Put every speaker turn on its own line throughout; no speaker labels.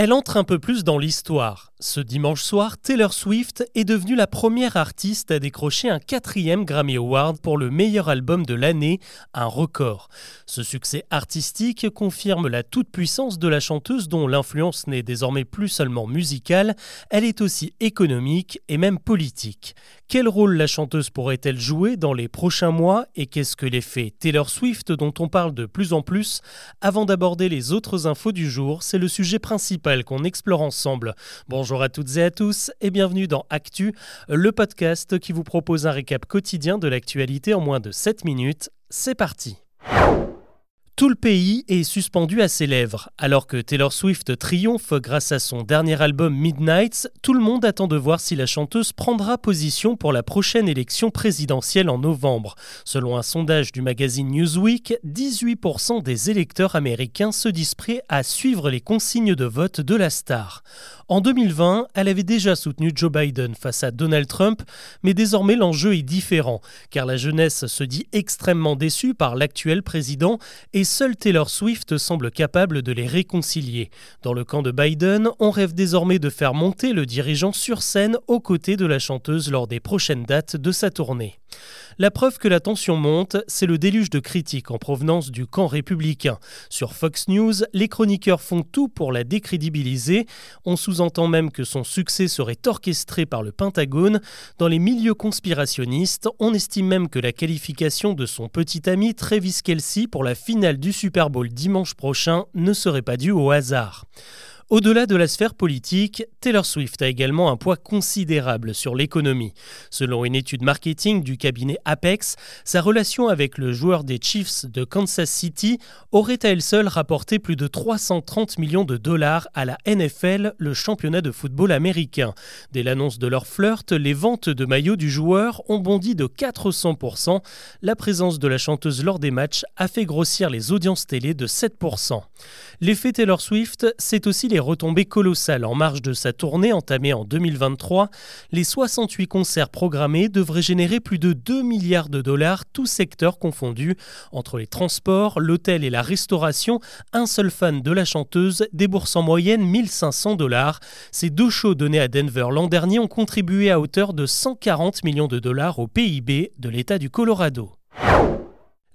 Elle entre un peu plus dans l'histoire. Ce dimanche soir, Taylor Swift est devenue la première artiste à décrocher un quatrième Grammy Award pour le meilleur album de l'année, un record. Ce succès artistique confirme la toute-puissance de la chanteuse dont l'influence n'est désormais plus seulement musicale, elle est aussi économique et même politique. Quel rôle la chanteuse pourrait-elle jouer dans les prochains mois et qu'est-ce que l'effet Taylor Swift dont on parle de plus en plus? Avant d'aborder les autres infos du jour, c'est le sujet principal qu'on explore ensemble. Bonjour à toutes et à tous et bienvenue dans Actu, le podcast qui vous propose un récap quotidien de l'actualité en moins de 7 minutes. C'est parti. Tout le pays est suspendu à ses lèvres. Alors que Taylor Swift triomphe grâce à son dernier album Midnights, tout le monde attend de voir si la chanteuse prendra position pour la prochaine élection présidentielle en novembre. Selon un sondage du magazine Newsweek, 18% des électeurs américains se disent prêts à suivre les consignes de vote de la star. En 2020, elle avait déjà soutenu Joe Biden face à Donald Trump, mais désormais l'enjeu est différent, car la jeunesse se dit extrêmement déçue par l'actuel président et seule Taylor Swift semble capable de les réconcilier. Dans le camp de Biden, on rêve désormais de faire monter le dirigeant sur scène aux côtés de la chanteuse lors des prochaines dates de sa tournée. La preuve que la tension monte, c'est le déluge de critiques en provenance du camp républicain. Sur Fox News, les chroniqueurs font tout pour la décrédibiliser. On sous-entend même que son succès serait orchestré par le Pentagone. Dans les milieux conspirationnistes, on estime même que la qualification de son petit ami Travis Kelsey pour la finale du Super Bowl dimanche prochain ne serait pas due au hasard. Au-delà de la sphère politique, Taylor Swift a également un poids considérable sur l'économie. Selon une étude marketing du cabinet Apex, sa relation avec le joueur des Chiefs de Kansas City aurait à elle seule rapporté plus de 330 millions de dollars à la NFL, le championnat de football américain. Dès l'annonce de leur flirt, les ventes de maillots du joueur ont bondi de 400%. La présence de la chanteuse lors des matchs a fait grossir les audiences télé de 7%. L'effet Taylor Swift, c'est aussi les retombées colossales en marge de sa tournée entamée en 2023. Les 68 concerts programmés devraient générer plus de 2 milliards de dollars, tous secteurs confondus. Entre les transports, l'hôtel et la restauration, un seul fan de la chanteuse débourse en moyenne 1500 dollars. Ces deux shows donnés à Denver l'an dernier ont contribué à hauteur de 140 millions de dollars au PIB de l'État du Colorado.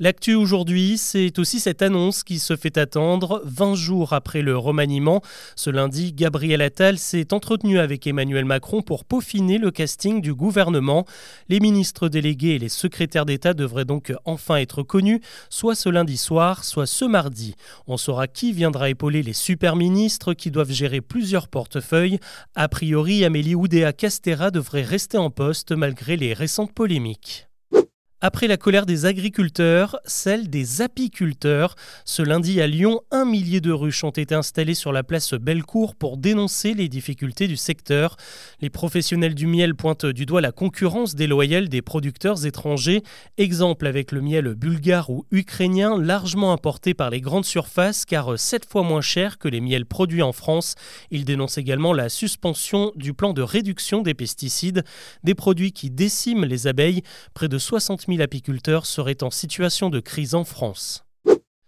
L'actu aujourd'hui, c'est aussi cette annonce qui se fait attendre 20 jours après le remaniement. Ce lundi, Gabriel Attal s'est entretenu avec Emmanuel Macron pour peaufiner le casting du gouvernement. Les ministres délégués et les secrétaires d'État devraient donc enfin être connus, soit ce lundi soir, soit ce mardi. On saura qui viendra épauler les super ministres qui doivent gérer plusieurs portefeuilles. A priori, Amélie Oudéa Castera devrait rester en poste malgré les récentes polémiques. Après la colère des agriculteurs, celle des apiculteurs. Ce lundi à Lyon, un millier de ruches ont été installées sur la place Bellecour pour dénoncer les difficultés du secteur. Les professionnels du miel pointent du doigt la concurrence déloyale des producteurs étrangers. Exemple avec le miel bulgare ou ukrainien, largement importé par les grandes surfaces car 7 fois moins cher que les miels produits en France. Ils dénoncent également la suspension du plan de réduction des pesticides, des produits qui déciment les abeilles. Près de 60 000 apiculteurs seraient en situation de crise en France.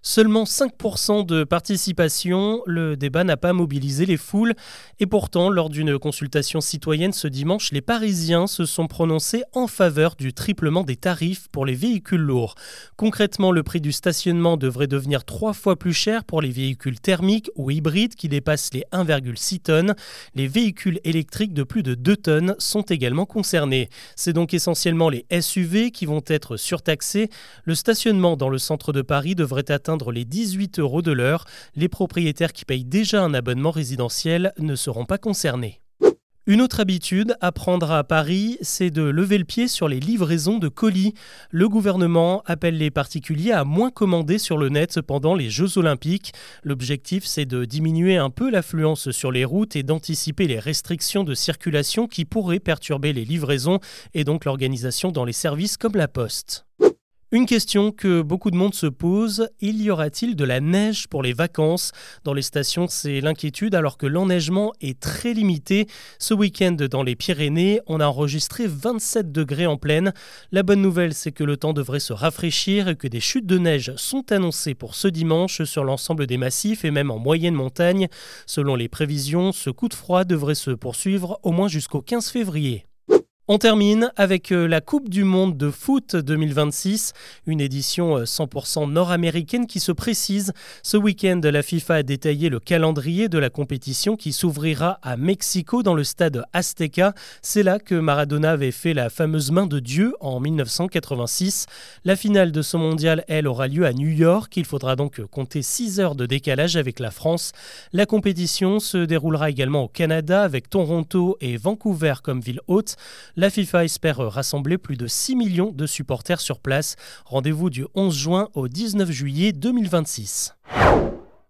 Seulement 5% de participation, le débat n'a pas mobilisé les foules et pourtant lors d'une consultation citoyenne ce dimanche, les Parisiens se sont prononcés en faveur du triplement des tarifs pour les véhicules lourds. Concrètement, le prix du stationnement devrait devenir trois fois plus cher pour les véhicules thermiques ou hybrides qui dépassent les 1,6 tonnes. Les véhicules électriques de plus de 2 tonnes sont également concernés. C'est donc essentiellement les SUV qui vont être surtaxés. Le stationnement dans le centre de Paris devrait atteindre les 18 euros de l'heure. Les propriétaires qui payent déjà un abonnement résidentiel ne seront pas concernés. Une autre habitude à prendre à Paris, c'est de lever le pied sur les livraisons de colis. Le gouvernement appelle les particuliers à moins commander sur le net pendant les Jeux olympiques. L'objectif, c'est de diminuer un peu l'affluence sur les routes et d'anticiper les restrictions de circulation qui pourraient perturber les livraisons et donc l'organisation dans les services comme la poste. Une question que beaucoup de monde se pose, il y aura-t-il de la neige pour les vacances? Dans les stations, c'est l'inquiétude alors que l'enneigement est très limité. Ce week-end, dans les Pyrénées, on a enregistré 27 degrés en pleine. La bonne nouvelle, c'est que le temps devrait se rafraîchir et que des chutes de neige sont annoncées pour ce dimanche sur l'ensemble des massifs et même en moyenne montagne. Selon les prévisions, ce coup de froid devrait se poursuivre au moins jusqu'au 15 février. On termine avec euh, la Coupe du Monde de foot 2026, une édition 100% euh, nord-américaine qui se précise. Ce week-end, la FIFA a détaillé le calendrier de la compétition qui s'ouvrira à Mexico dans le stade Azteca. C'est là que Maradona avait fait la fameuse main de Dieu en 1986. La finale de ce mondial, elle, aura lieu à New York. Il faudra donc compter 6 heures de décalage avec la France. La compétition se déroulera également au Canada avec Toronto et Vancouver comme ville haute. La FIFA espère rassembler plus de 6 millions de supporters sur place. Rendez-vous du 11 juin au 19 juillet 2026.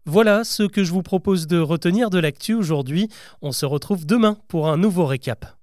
Voilà ce que je vous propose de retenir de l'actu aujourd'hui. On se retrouve demain pour un nouveau récap.